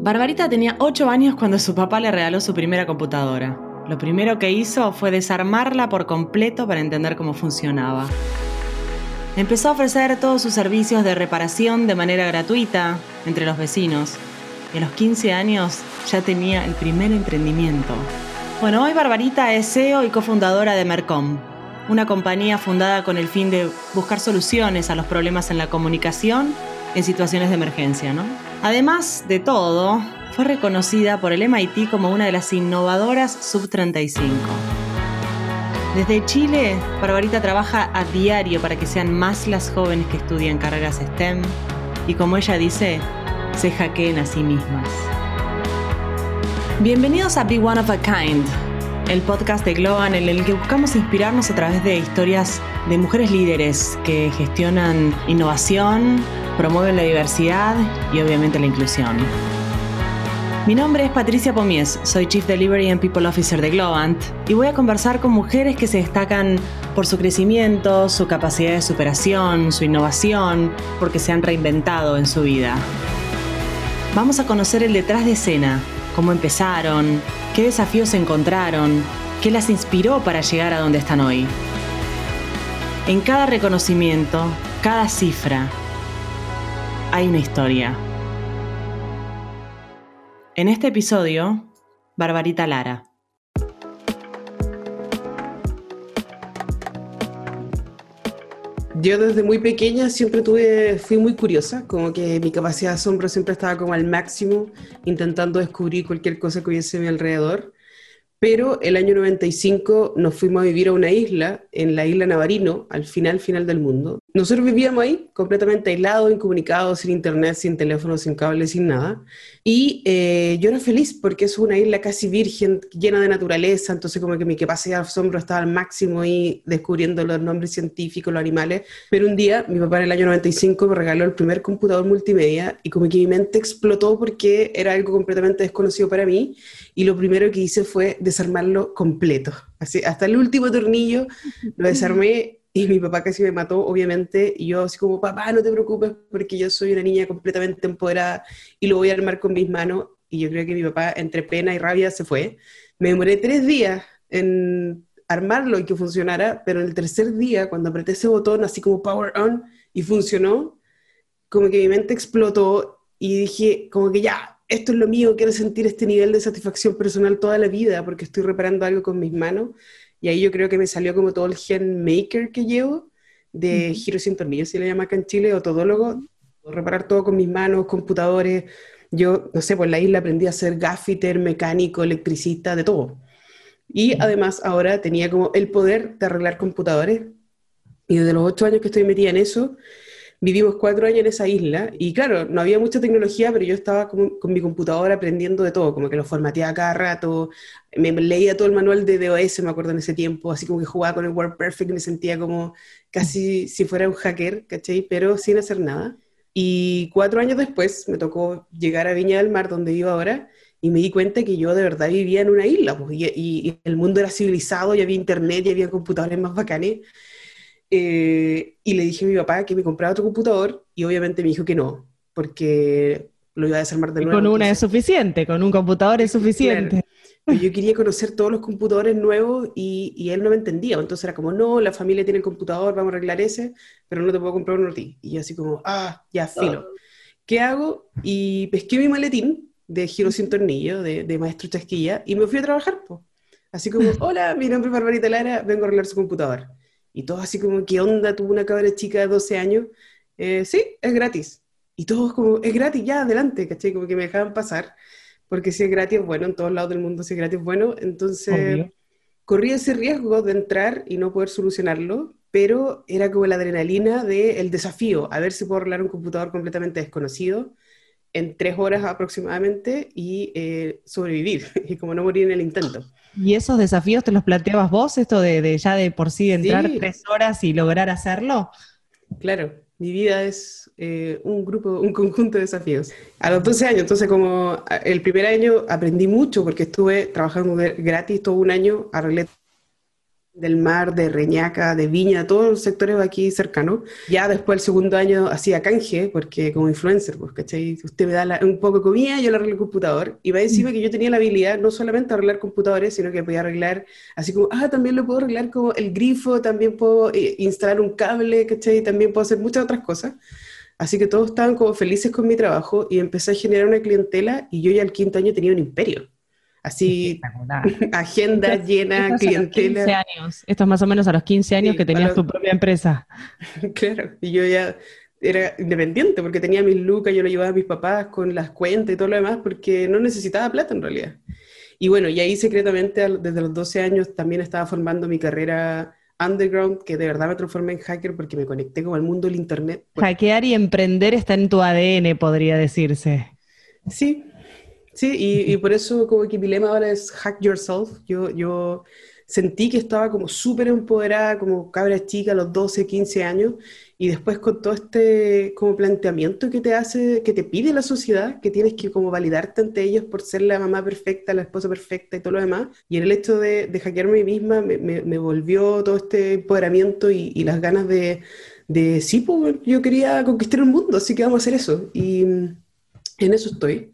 Barbarita tenía 8 años cuando su papá le regaló su primera computadora. Lo primero que hizo fue desarmarla por completo para entender cómo funcionaba. Empezó a ofrecer todos sus servicios de reparación de manera gratuita entre los vecinos. Y a los 15 años ya tenía el primer emprendimiento. Bueno, hoy Barbarita es CEO y cofundadora de Mercom, una compañía fundada con el fin de buscar soluciones a los problemas en la comunicación en situaciones de emergencia, ¿no? Además de todo, fue reconocida por el MIT como una de las innovadoras sub-35. Desde Chile, Barbarita trabaja a diario para que sean más las jóvenes que estudian carreras STEM y como ella dice, se hackeen a sí mismas. Bienvenidos a Be One of a Kind, el podcast de Globan en el que buscamos inspirarnos a través de historias de mujeres líderes que gestionan innovación, promueven la diversidad y obviamente la inclusión. Mi nombre es Patricia Pomies, soy Chief Delivery and People Officer de Globant y voy a conversar con mujeres que se destacan por su crecimiento, su capacidad de superación, su innovación, porque se han reinventado en su vida. Vamos a conocer el detrás de escena, cómo empezaron, qué desafíos encontraron, qué las inspiró para llegar a donde están hoy. En cada reconocimiento, cada cifra, hay una historia. En este episodio, Barbarita Lara. Yo desde muy pequeña siempre tuve, fui muy curiosa, como que mi capacidad de asombro siempre estaba como al máximo, intentando descubrir cualquier cosa que hubiese a mi alrededor. Pero el año 95 nos fuimos a vivir a una isla, en la isla Navarino, al final, final del mundo. Nosotros vivíamos ahí, completamente aislados, incomunicados, sin internet, sin teléfono, sin cable, sin nada. Y eh, yo era feliz porque es una isla casi virgen, llena de naturaleza, entonces como que mi capacidad de asombro estaba al máximo y descubriendo los nombres científicos, los animales. Pero un día, mi papá en el año 95 me regaló el primer computador multimedia y como que mi mente explotó porque era algo completamente desconocido para mí y lo primero que hice fue desarmarlo completo. Así, hasta el último tornillo lo desarmé y mi papá casi me mató, obviamente, y yo así como, papá, no te preocupes porque yo soy una niña completamente empoderada y lo voy a armar con mis manos. Y yo creo que mi papá, entre pena y rabia, se fue. Me demoré tres días en armarlo y que funcionara, pero el tercer día, cuando apreté ese botón, así como power on, y funcionó, como que mi mente explotó y dije, como que ya, esto es lo mío, quiero sentir este nivel de satisfacción personal toda la vida porque estoy reparando algo con mis manos y ahí yo creo que me salió como todo el gen maker que llevo, de giro sin tornillos, si le llama acá en Chile, o todólogo, reparar todo con mis manos, computadores. Yo, no sé, por la isla aprendí a ser gaffiter, mecánico, electricista, de todo. Y además ahora tenía como el poder de arreglar computadores. Y desde los ocho años que estoy metida en eso, vivimos cuatro años en esa isla y claro, no había mucha tecnología, pero yo estaba con, mi computadora aprendiendo de todo, como que lo formateaba cada rato, me leía todo el manual de DOS, me acuerdo en ese tiempo, así como que jugaba con el WordPerfect, me sentía como casi si fuera un hacker, ¿cachai? Pero sin hacer nada. Y cuatro años después me tocó llegar a Viña del Mar, donde vivo ahora, y me di cuenta que yo de verdad vivía en una isla, pues, y, y, el mundo era civilizado, y había internet, y había computadores más bacanes, eh, y le dije a mi papá que me compraba otro computador y obviamente me dijo que no, porque lo iba a desarmar de nuevo. con una es suficiente, con un computador es suficiente. yo quería conocer todos los computadores nuevos y, y, él no me entendía. Entonces era como, no, la familia tiene el computador, vamos a arreglar ese, pero no te puedo comprar uno a ti. Y yo así como, ah, ya, filo. ¿Qué hago? Y pesqué mi maletín de giro sin tornillo, de, de maestro chasquilla, y me fui a trabajar. pues Así como, hola, mi nombre es Barbarita Lara, vengo a arreglar su computador. Y todo así como, ¿qué onda? Tuvo una cabra chica de 12 años. Eh, sí, es gratis. Y todos como, es gratis, ya, adelante, ¿cachai? Como que me dejaban pasar, porque si es gratis, bueno, en todos lados del mundo si es gratis, bueno. Entonces, corrí ese riesgo de entrar y no poder solucionarlo, pero era como la adrenalina del desafío, a ver si puedo arreglar un computador completamente desconocido en tres horas aproximadamente y eh, sobrevivir, y como no morir en el intento. ¿Y esos desafíos te los planteabas vos, esto de, ya de por sí entrar tres horas y lograr hacerlo? Claro, mi vida es eh, un grupo, un conjunto de desafíos. A los 12 años, entonces como el primer año aprendí mucho porque estuve trabajando gratis todo un año, arreglé del mar, de Reñaca, de Viña, todos los sectores aquí cercanos. Ya después el segundo año hacía canje, porque como influencer, pues, ¿cachai? Usted me da un poco de comida, yo le arreglo el computador. Y va encima que yo tenía la habilidad no solamente de arreglar computadores, sino que podía arreglar, así como, ah, también lo puedo arreglar como el grifo, también puedo eh, instalar un cable, ¿cachai? También puedo hacer muchas otras cosas. Así que todos estaban como felices con mi trabajo y empecé a generar una clientela y yo ya al quinto año tenía un imperio. Así, agenda llena, clientela. 15 años. Esto es más o menos a los 15 años que tenías tu propia empresa. Claro, y yo ya era independiente porque tenía mis lucas, yo lo llevaba a mis papás con las cuentas y todo lo demás porque no necesitaba plata en realidad. Y bueno, y ahí secretamente desde los 12 años también estaba formando mi carrera underground, que de verdad me transformé en hacker porque me conecté con el mundo del Internet. Hackear y emprender está en tu ADN, podría decirse. Sí, Sí, y, por eso como que mi lema ahora es hack yourself. Yo, yo sentí que estaba como súper empoderada, como cabra chica a los 12, 15 años, y después con todo este como planteamiento que te hace, que te pide la sociedad, que tienes que como validarte ante ellos por ser la mamá perfecta, la esposa perfecta y todo lo demás, y en el hecho de, de hackearme a mí misma me, me, volvió todo este empoderamiento y, y las ganas de, de, sí, pues yo quería conquistar el mundo, así que vamos a hacer eso, y en eso estoy.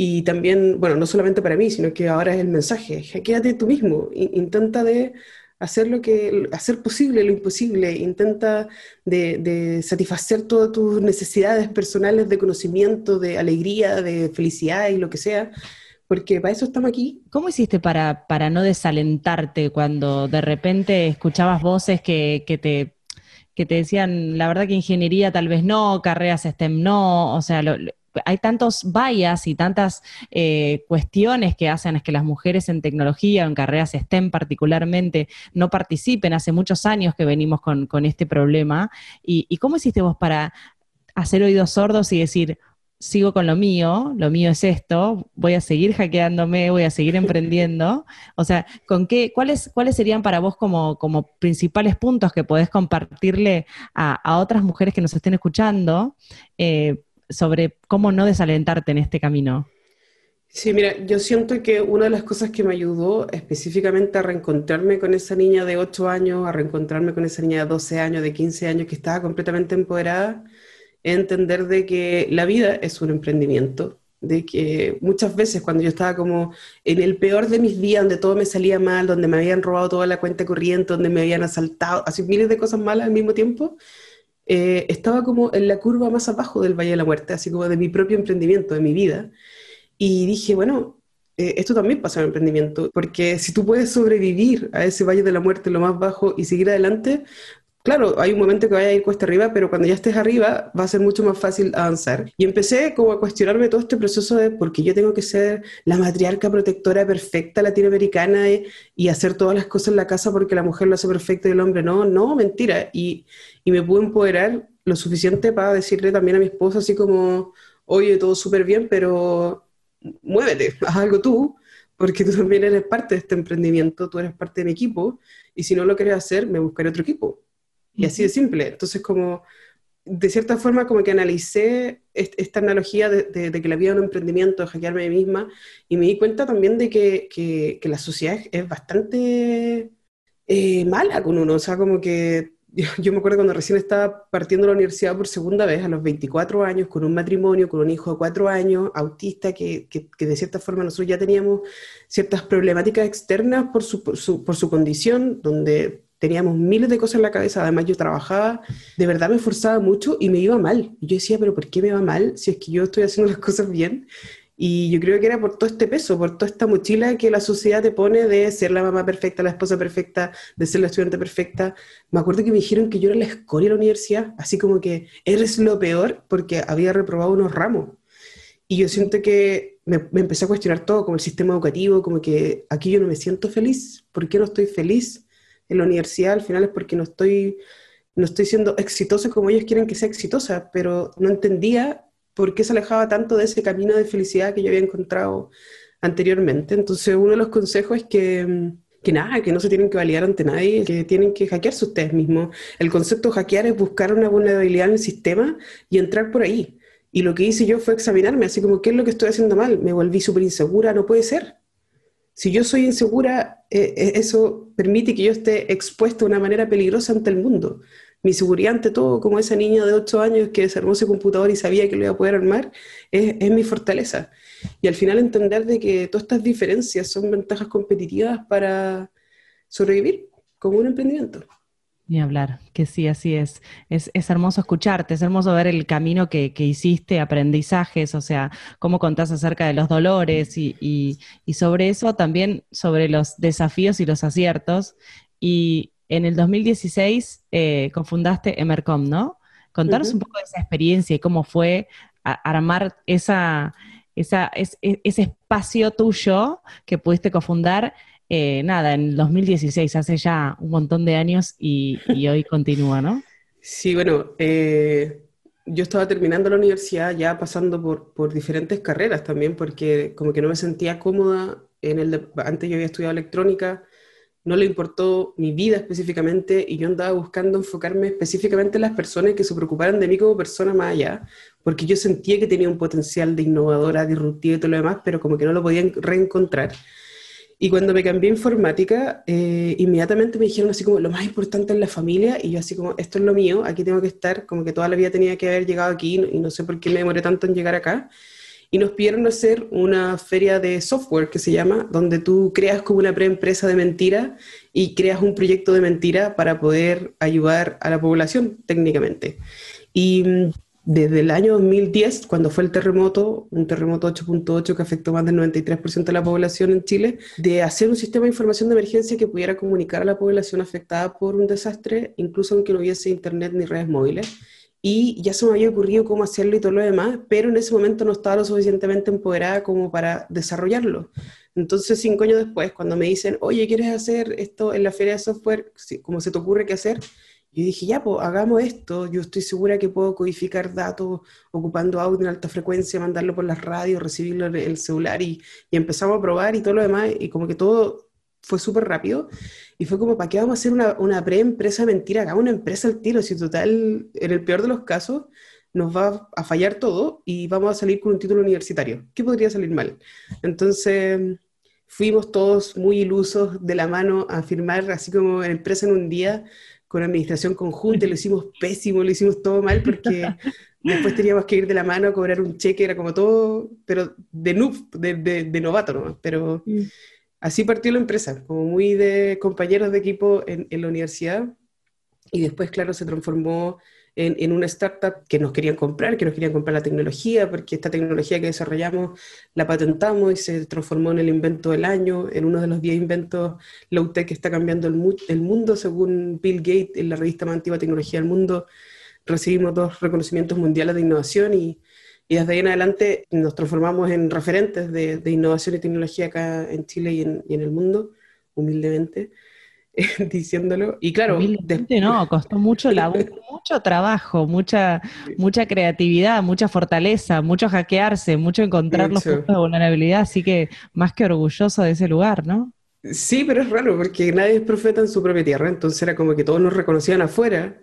Y también, bueno, no solamente para mí, sino que ahora es el mensaje, quédate tú mismo, intenta de hacer lo que, hacer posible lo imposible, intenta de, satisfacer todas tus necesidades personales de conocimiento, de alegría, de felicidad y lo que sea, porque para eso estamos aquí. ¿Cómo hiciste para, para no desalentarte cuando de repente escuchabas voces que, que te que te decían, la verdad que ingeniería tal vez no, carreras STEM no, o sea, lo, hay tantos vallas y tantas eh, cuestiones que hacen que las mujeres en tecnología o en carreras STEM particularmente no participen. Hace muchos años que venimos con, este problema. ¿Y, cómo hiciste vos para hacer oídos sordos y decir, sigo con lo mío, lo mío es esto, voy a seguir hackeándome, voy a seguir emprendiendo. O sea, ¿con qué, cuáles, cuáles serían para vos como, como principales puntos que podés compartirle a, otras mujeres que nos estén escuchando eh, sobre cómo no desalentarte en este camino. Sí, mira, yo siento que una de las cosas que me ayudó específicamente a reencontrarme con esa niña de 8 años, a reencontrarme con esa niña de 12 años, de 15 años, que estaba completamente empoderada, es entender de que la vida es un emprendimiento, de que muchas veces cuando yo estaba como en el peor de mis días, donde todo me salía mal, donde me habían robado toda la cuenta corriente, donde me habían asaltado, así miles de cosas malas al mismo tiempo, eh, estaba como en la curva más abajo del Valle de la Muerte, así como de mi propio emprendimiento, de mi vida. Y dije, bueno, eh, esto también pasa en el emprendimiento, porque si tú puedes sobrevivir a ese Valle de la Muerte, lo más bajo, y seguir adelante, claro, hay un momento que vaya a ir cuesta arriba, pero cuando ya estés arriba va a ser mucho más fácil avanzar. Y empecé como a cuestionarme todo este proceso de por qué yo tengo que ser la matriarca protectora perfecta latinoamericana y, hacer todas las cosas en la casa porque la mujer lo hace perfecto y el hombre no, no, mentira. Y, y me pude empoderar lo suficiente para decirle también a mi esposa así como, oye, todo súper bien, pero muévete, haz algo tú, porque tú también eres parte de este emprendimiento, tú eres parte de mi equipo, y si no lo quieres hacer, me buscaré otro equipo. Y así de simple. Entonces, como, de cierta forma, como que analicé esta analogía de, que la vida es un emprendimiento, de hackearme a mí misma, y me di cuenta también de que, que, la sociedad es bastante eh, mala con uno. O sea, como que yo, me acuerdo cuando recién estaba partiendo de la universidad por segunda vez, a los 24 años, con un matrimonio, con un hijo de 4 años, autista, que, que, de cierta forma nosotros ya teníamos ciertas problemáticas externas por su, por su, por su condición, donde teníamos miles de cosas en la cabeza, además yo trabajaba, de verdad me esforzaba mucho y me iba mal. Yo decía, pero ¿por qué me va mal si es que yo estoy haciendo las cosas bien? Y yo creo que era por todo este peso, por toda esta mochila que la sociedad te pone de ser la mamá perfecta, la esposa perfecta, de ser la estudiante perfecta. Me acuerdo que me dijeron que yo era la escoria de la universidad, así como que eres lo peor porque había reprobado unos ramos. Y yo siento que me, me empecé a cuestionar todo, como el sistema educativo, como que aquí yo no me siento feliz. ¿Por qué no estoy feliz? En la universidad al final es porque no estoy, no estoy siendo exitosa como ellos quieren que sea exitosa, pero no entendía por qué se alejaba tanto de ese camino de felicidad que yo había encontrado anteriormente. Entonces uno de los consejos es que, que nada, que no se tienen que validar ante nadie, que tienen que hackearse ustedes mismos. El concepto de hackear es buscar una vulnerabilidad en el sistema y entrar por ahí. Y lo que hice yo fue examinarme, así como, ¿qué es lo que estoy haciendo mal? Me volví súper insegura, no puede ser Si yo soy insegura, eh, eh, eso permite que yo esté expuesto de una manera peligrosa ante el mundo. Mi seguridad ante todo, como esa niña de 8 años que desarmó ese computador y sabía que lo iba a poder armar, es, es mi fortaleza. Y al final entender de que todas estas diferencias son ventajas competitivas para sobrevivir como un emprendimiento. Ni hablar, que sí, así es. es. Es, hermoso escucharte, es hermoso ver el camino que, que, hiciste, aprendizajes, o sea, cómo contás acerca de los dolores y, y, y, sobre eso también, sobre los desafíos y los aciertos. Y en el 2016 eh, confundaste Emercom, ¿no? Contanos un poco de esa experiencia y cómo fue armar esa, esa, ese espacio tuyo que pudiste cofundar, eh, nada, en 2016, hace ya un montón de años y, hoy continúa, ¿no? Sí, bueno, eh, yo estaba terminando la universidad ya pasando por, por, diferentes carreras también, porque como que no me sentía cómoda en el... antes yo había estudiado electrónica, no le importó mi vida específicamente y yo andaba buscando enfocarme específicamente en las personas que se preocuparan de mí como persona más allá, porque yo sentía que tenía un potencial de innovadora, disruptiva y todo lo demás, pero como que no lo podía reencontrar. Y cuando me cambié a informática, eh, inmediatamente me dijeron así como, lo más importante es la familia, y yo así como, esto es lo mío, aquí tengo que estar, como que toda la vida tenía que haber llegado aquí, y no sé por qué me demoré tanto en llegar acá y nos pidieron hacer una feria de software que se llama, donde tú creas como una preempresa de mentira y creas un proyecto de mentira para poder ayudar a la población técnicamente. Y mm, desde el año 2010, cuando fue el terremoto, un terremoto 8.8 que afectó más del 93% de la población en Chile, de hacer un sistema de información de emergencia que pudiera comunicar a la población afectada por un desastre, incluso aunque no hubiese internet ni redes móviles y ya se me había ocurrido cómo hacerlo y todo lo demás, pero en ese momento no estaba lo suficientemente empoderada como para desarrollarlo. Entonces, cinco años después, cuando me dicen, oye, ¿quieres hacer esto en la feria de software? ¿Cómo se te ocurre qué hacer? Yo dije, ya, pues hagamos esto. Yo estoy segura que puedo codificar datos ocupando audio en alta frecuencia, mandarlo por las radios, recibirlo en el celular y, y empezamos a probar y todo lo demás. Y como que todo fue súper rápido. Y fue como, ¿para qué vamos a hacer una, una pre-empresa mentira? Hagamos una empresa al tiro, si total, en el peor de los casos, nos va a fallar todo y vamos a salir con un título universitario. ¿Qué podría salir mal? Entonces, fuimos todos muy ilusos de la mano a firmar, así como empresa en un día, con administración conjunta, lo hicimos pésimo, lo hicimos todo mal porque después teníamos que ir de la mano a cobrar un cheque, era como todo, pero de noob, de, de, novato, ¿no? Pero... Mm así partió la empresa, como muy de compañeros de equipo en, la universidad. Y después, claro, se transformó en, una startup que nos querían comprar, que nos querían comprar la tecnología, porque esta tecnología que desarrollamos la patentamos y se transformó en el invento del año, en uno de los 10 inventos low-tech que está cambiando el, mundo, según Bill Gates en la revista más antigua tecnología del mundo. Recibimos dos reconocimientos mundiales de innovación y y desde ahí en adelante nos transformamos en referentes de, innovación y tecnología acá en Chile y en, el mundo, humildemente, diciéndolo. Y claro, no, costó mucho mucho trabajo, mucha, mucha creatividad, mucha fortaleza, mucho hackearse, mucho encontrar los puntos de vulnerabilidad, así que más que orgulloso de ese lugar, ¿no? Sí, pero es raro porque nadie es profeta en su propia tierra, entonces era como que todos nos reconocían afuera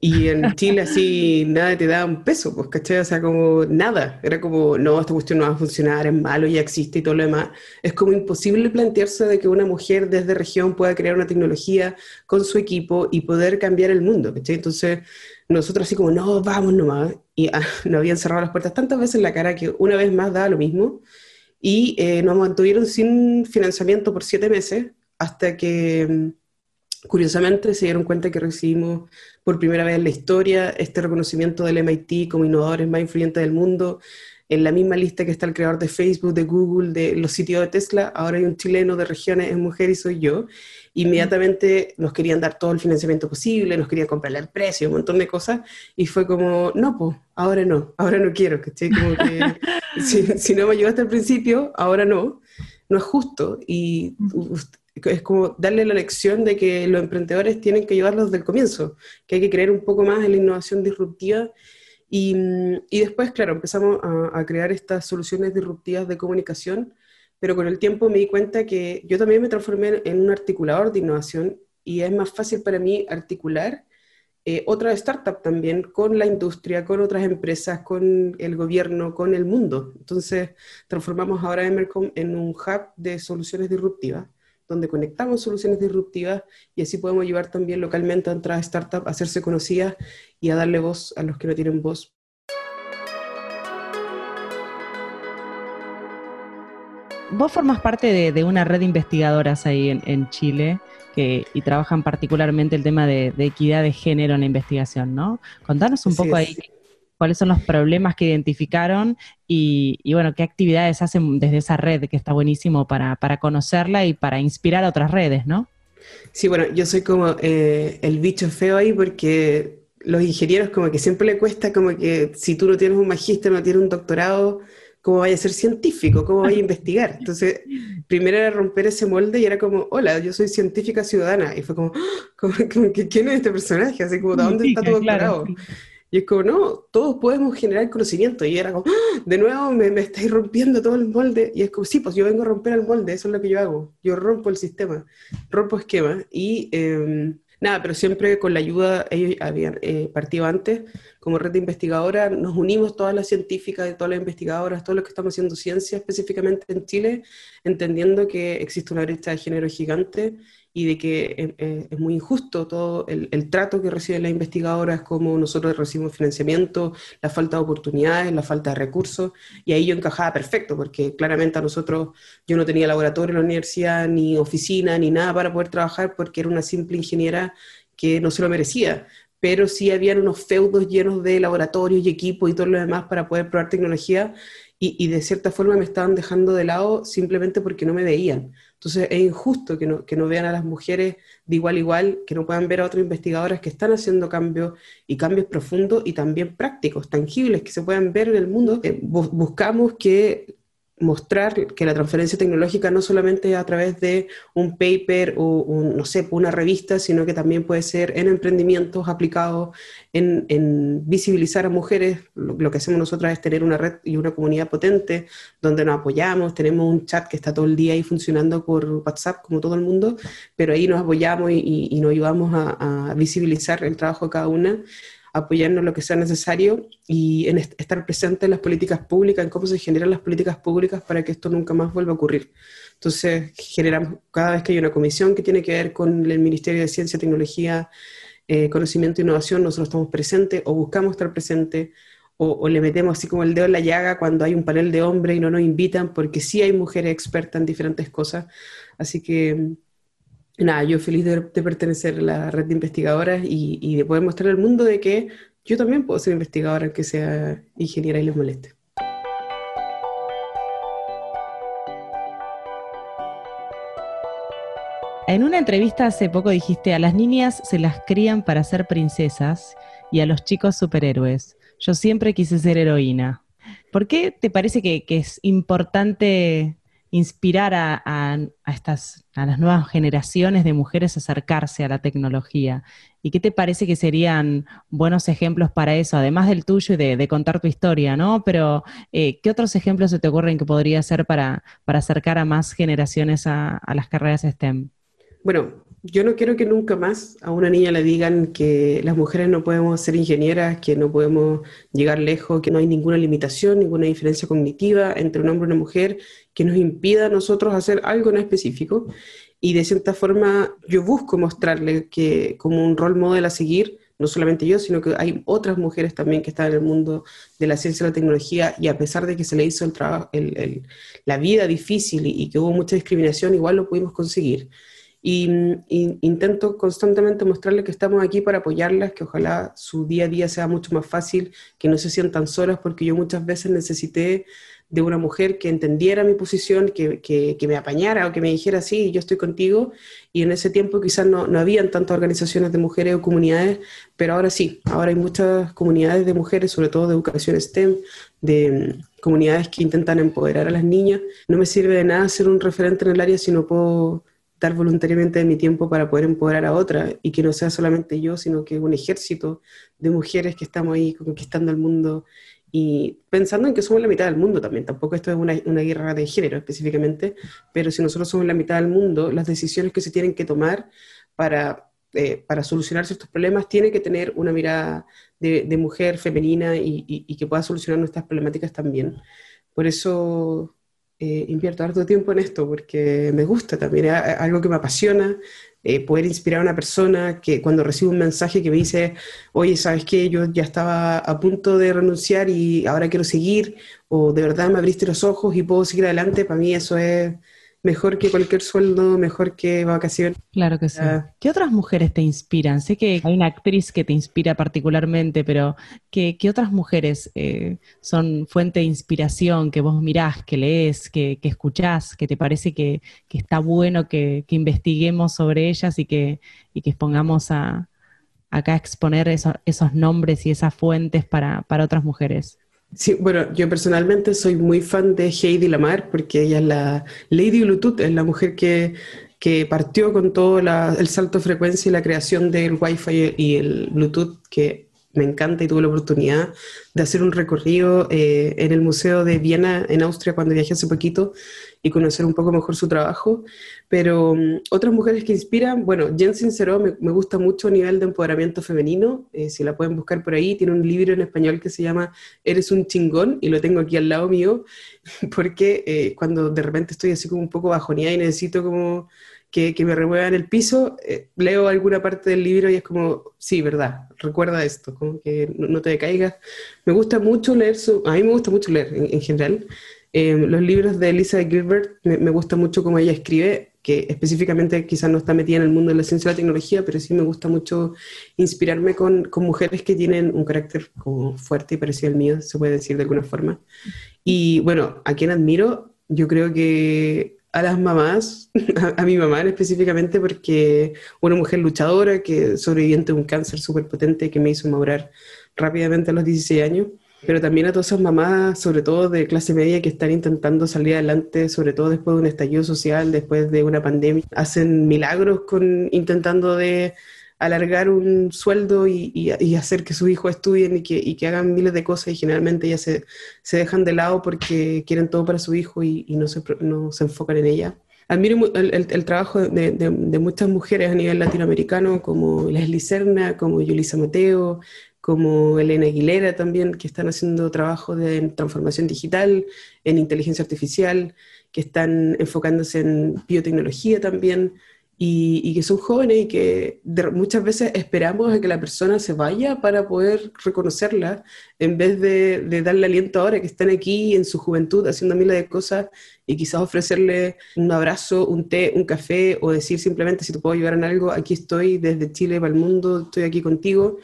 y en Chile así nada te da un peso, pues, ¿cachai? O sea, como nada. Era como, no, esta cuestión no va a funcionar, es malo, ya existe y todo lo demás. Es como imposible plantearse de que una mujer desde región pueda crear una tecnología con su equipo y poder cambiar el mundo, ¿cachai? Entonces, nosotros así como, no, vamos nomás. Y ah, nos habían cerrado las puertas tantas veces en la cara que una vez más daba lo mismo. Y eh, nos mantuvieron sin financiamiento por siete meses hasta que mm, Curiosamente se dieron cuenta que recibimos por primera vez en la historia este reconocimiento del MIT como innovadores más influyentes del mundo. En la misma lista que está el creador de Facebook, de Google, de los sitios de Tesla, ahora hay un chileno de regiones, es mujer y soy yo. Inmediatamente nos querían dar todo el financiamiento posible, nos querían comprar el precio, un montón de cosas, y fue como, no, pues, ahora no, ahora no quiero, Como que si, si, no me ayudaste al principio, ahora no, no es justo. Y es como darle la lección de que los emprendedores tienen que ayudarlos desde el comienzo, que hay que creer un poco más en la innovación disruptiva. Y, y después, claro, empezamos a, a, crear estas soluciones disruptivas de comunicación, pero con el tiempo me di cuenta que yo también me transformé en un articulador de innovación y es más fácil para mí articular eh, otra startup también con la industria, con otras empresas, con el gobierno, con el mundo. Entonces, transformamos ahora Emercom en un hub de soluciones disruptivas, donde conectamos soluciones disruptivas y así podemos ayudar también localmente a otras startups a hacerse conocidas y a darle voz a los que no tienen voz. Vos formas parte de, una red de investigadoras ahí en Chile y trabajan particularmente el tema de, equidad de género en la investigación, ¿no? Contanos un poco ahí cuáles son los problemas que identificaron y, bueno, qué actividades hacen desde esa red, que está buenísimo para, conocerla y para inspirar a otras redes, ¿no? Sí, bueno, yo soy como eh, el bicho feo ahí porque los ingenieros como que siempre le cuesta como que si tú no tienes un magíster, no tienes un doctorado, ¿cómo vaya a ser científico? ¿Cómo vaya a investigar? Entonces, primero era romper ese molde y era como, hola, yo soy científica ciudadana. Y fue como, ¿quién es este personaje? Así como, ¿dónde está tu doctorado? Y es como, no, todos podemos generar conocimiento. Y era como, ¡Ah! de nuevo me, me, estáis rompiendo todo el molde. Y es como, sí, pues yo vengo a romper el molde, eso es lo que yo hago. Yo rompo el sistema, rompo esquemas. Y em, nada, pero siempre con la ayuda, ellos habían eh, partido antes, como red de investigadora, nos unimos todas las científicas todas las investigadoras, todos los que estamos haciendo ciencia específicamente en Chile, entendiendo que existe una brecha de género gigante y de que eh, eh, es muy injusto todo el, trato que reciben las investigadoras, como nosotros recibimos financiamiento, la falta de oportunidades, la falta de recursos, y ahí yo encajaba perfecto, porque claramente a nosotros yo no tenía laboratorio en la universidad, ni oficina, ni nada para poder trabajar, porque era una simple ingeniera que no se lo merecía, pero sí habían unos feudos llenos de laboratorios y equipos y todo lo demás para poder probar tecnología, y, de cierta forma me estaban dejando de lado simplemente porque no me veían. Entonces es injusto que no, que no vean a las mujeres de igual a igual, que no puedan ver a otras investigadoras que están haciendo cambios y cambios profundos y también prácticos, tangibles, que se puedan ver en el mundo. Eh, buscamos que mostrar que la transferencia tecnológica no solamente a través de un paper o no sé, una revista, sino que también puede ser en emprendimientos aplicados, en, visibilizar a mujeres. Lo, que hacemos nosotros es tener una red y una comunidad potente donde nos apoyamos, tenemos un chat que está todo el día ahí funcionando por WhatsApp como todo el mundo, pero ahí nos apoyamos y, nos ayudamos a visibilizar el trabajo de cada una apoyarnos lo que sea necesario y en estar presente en las políticas públicas, en cómo se generan las políticas públicas para que esto nunca más vuelva a ocurrir. Entonces, generamos, cada vez que hay una comisión que tiene que ver con el Ministerio de Ciencia, Tecnología, eh, Conocimiento e Innovación, nosotros estamos presentes o buscamos estar presentes o, le metemos así como el dedo en la llaga cuando hay un panel de hombres y no nos invitan, porque sí hay mujeres expertas en diferentes cosas. Así que nada, yo feliz de, pertenecer a la red de investigadoras y, de poder mostrar al mundo de que yo también puedo ser investigadora, aunque sea ingeniera y les moleste. En una entrevista hace poco dijiste, a las niñas se las crían para ser princesas y a los chicos superhéroes. Yo siempre quise ser heroína. ¿Por qué te parece que es importante inspirar a, estas, a las nuevas generaciones de mujeres a acercarse a la tecnología. ¿Y qué te parece que serían buenos ejemplos para eso, además del tuyo y de, contar tu historia, ¿no? Pero, eh, ¿qué otros ejemplos se te ocurren que podría ser para, para acercar a más generaciones a, a las carreras STEM? Bueno, yo no quiero que nunca más a una niña le digan que las mujeres no podemos ser ingenieras, que no podemos llegar lejos, que no hay ninguna limitación, ninguna diferencia cognitiva entre un hombre y una mujer que nos impida a nosotros hacer algo en específico. Y de cierta forma yo busco mostrarle que como un rol modelo a seguir, no solamente yo, sino que hay otras mujeres también que están en el mundo de la ciencia y la tecnología y a pesar de que se le hizo el trabajo, la vida difícil y, que hubo mucha discriminación, igual lo pudimos conseguir. Y, intento constantemente mostrarles que estamos aquí para apoyarlas, que ojalá su día a día sea mucho más fácil, que no se sientan solas, porque yo muchas veces necesité de una mujer que entendiera mi posición, que, que, me apañara o que me dijera, sí, yo estoy contigo. Y en ese tiempo quizás no, no habían tantas organizaciones de mujeres o comunidades, pero ahora sí, ahora hay muchas comunidades de mujeres, sobre todo de educación STEM, de mm, comunidades que intentan empoderar a las niñas. No me sirve de nada ser un referente en el área si no puedo dar voluntariamente de mi tiempo para poder empoderar a otra y que no sea solamente yo, sino que un ejército de mujeres que estamos ahí conquistando el mundo y pensando en que somos la mitad del mundo también. Tampoco esto es una, una guerra de género específicamente, pero si nosotros somos la mitad del mundo, las decisiones que se tienen que tomar para eh, para solucionar ciertos problemas tiene que tener una mirada de, mujer femenina y, que pueda solucionar nuestras problemáticas también. Por eso eh, invierto harto tiempo en esto, porque me gusta también, es algo que me apasiona, eh, poder inspirar a una persona que cuando recibe un mensaje que me dice, oye, ¿sabes qué? Yo ya estaba a punto de renunciar y ahora quiero seguir, o de verdad me abriste los ojos y puedo seguir adelante, para mí eso es mejor que cualquier sueldo, mejor que vacación. Claro que sí. Ah. ¿Qué otras mujeres te inspiran? Sé que hay una actriz que te inspira particularmente, pero ¿qué, otras mujeres eh, son fuente de inspiración que vos mirás, que lees, que, que escuchás, que te parece que, está bueno que, investiguemos sobre ellas y que, y que expongamos a, acá a exponer esos nombres y esas fuentes para, para otras mujeres? Sí, bueno, yo personalmente soy muy fan de Heidi Lamar porque ella es la Lady Bluetooth, es la mujer que, que partió con todo el salto de frecuencia y la creación del Wi-Fi y el Bluetooth, que me encanta y tuve la oportunidad de hacer un recorrido eh, en el Museo de Viena, en Austria, cuando viajé hace poquito y conocer un poco mejor su trabajo. Pero um, otras mujeres que inspiran, bueno, Jen Sincero me, me gusta mucho a nivel de empoderamiento femenino, eh, si la pueden buscar por ahí, tiene un libro en español que se llama Eres un chingón y lo tengo aquí al lado mío, porque eh, cuando de repente estoy así como un poco bajoneada y necesito como que, que me remuevan el piso, eh, leo alguna parte del libro y es como, sí, verdad, recuerda esto, como que no, te decaigas. Me gusta mucho leer, su, a mí me gusta mucho leer en, general. Eh, los libros de Elisa Gilbert me, me, gusta mucho cómo ella escribe, que específicamente quizás no está metida en el mundo de la ciencia y la tecnología, pero sí me gusta mucho inspirarme con, con mujeres que tienen un carácter como fuerte y parecido al mío, se puede decir de alguna forma. Y bueno, a quien admiro, yo creo que a las mamás, a, mi mamá específicamente, porque una mujer luchadora que sobreviviente de un cáncer súper potente que me hizo madurar rápidamente a los 16 años, pero también a todas esas mamás, sobre todo de clase media, que están intentando salir adelante, sobre todo después de un estallido social, después de una pandemia, hacen milagros con intentando de alargar un sueldo y, hacer que sus hijos estudien y que, hagan miles de cosas y generalmente ya se, dejan de lado porque quieren todo para su hijo y, no, se, no se enfocan en ella. Admiro el, trabajo de, muchas mujeres a nivel latinoamericano, como Leslie Serna, como Yulisa Mateo, como Elena Aguilera también, que están haciendo trabajo de transformación digital, en inteligencia artificial, que están enfocándose en biotecnología también y, que son jóvenes y que muchas veces esperamos a que la persona se vaya para poder reconocerla, en vez de, darle aliento ahora que están aquí en su juventud haciendo miles de cosas y quizás ofrecerle un abrazo, un té, un café o decir simplemente si te puedo ayudar en algo, aquí estoy desde Chile para el mundo, estoy aquí contigo,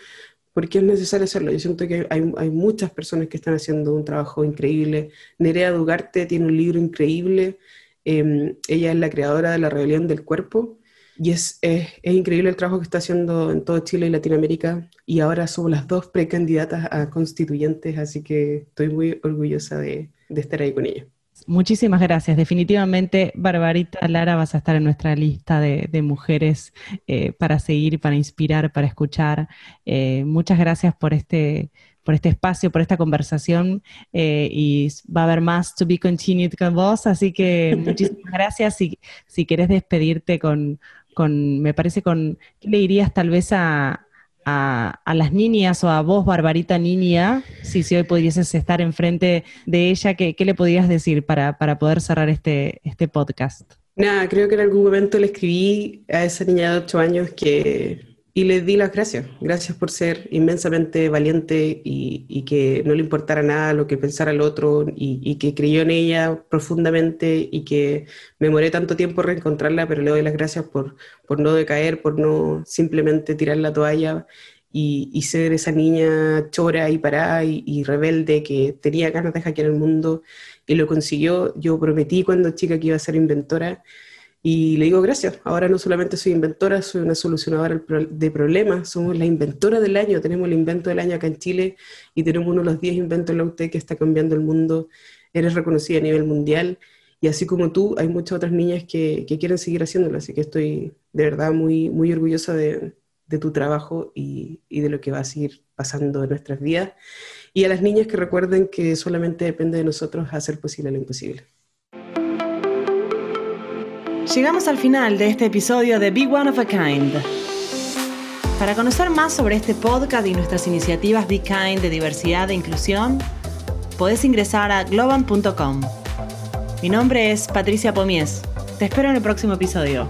porque es necesario hacerlo. Yo siento que hay, muchas personas que están haciendo un trabajo increíble. Nerea Dugarte tiene un libro increíble. Em, ella es la creadora de la rebelión del cuerpo y es, es, increíble el trabajo que está haciendo en todo Chile y Latinoamérica. Y ahora somos las dos precandidatas a constituyentes, así que estoy muy orgullosa de, de estar ahí con ella. Muchísimas gracias. Definitivamente, Barbarita Lara, vas a estar en nuestra lista de, de mujeres eh, para seguir, para inspirar, para escuchar. Eh, muchas gracias por este, por este espacio, por esta conversación eh, y va a haber más to be continued con vos, así que muchísimas gracias. Si, si querés despedirte con, con, me parece con, ¿qué le dirías tal vez a, las niñas o a vos, Barbarita Niña, si, si hoy pudieses estar enfrente de ella, ¿qué, qué le podrías decir para, para poder cerrar este, este podcast? Nada, creo que en algún momento le escribí a esa niña de 8 años que y le di las gracias. Gracias por ser inmensamente valiente y, que no le importara nada lo que pensara el otro y, que creyó en ella profundamente y que me moré tanto tiempo reencontrarla, pero le doy las gracias por, por no decaer, por no simplemente tirar la toalla y, ser esa niña chora y parada y, rebelde que tenía ganas de hackear el mundo y lo consiguió. Yo prometí cuando chica que iba a ser inventora y le digo gracias. Ahora no solamente soy inventora, soy una solucionadora de problemas. Somos la inventora del año. Tenemos el invento del año acá en Chile y tenemos uno de los 10 inventos en la UTE que está cambiando el mundo. Eres reconocida a nivel mundial. Y así como tú, hay muchas otras niñas que, quieren seguir haciéndolo. Así que estoy de verdad muy, muy orgullosa de, tu trabajo y de lo que va a seguir pasando en nuestras vidas. Y a las niñas que recuerden que solamente depende de nosotros hacer posible lo imposible. Llegamos al final de este episodio de Big One of a Kind. Para conocer más sobre este podcast y nuestras iniciativas Be Kind de diversidad e inclusión, podés ingresar a globan.com. Mi nombre es Patricia Pomies. Te espero en el próximo episodio.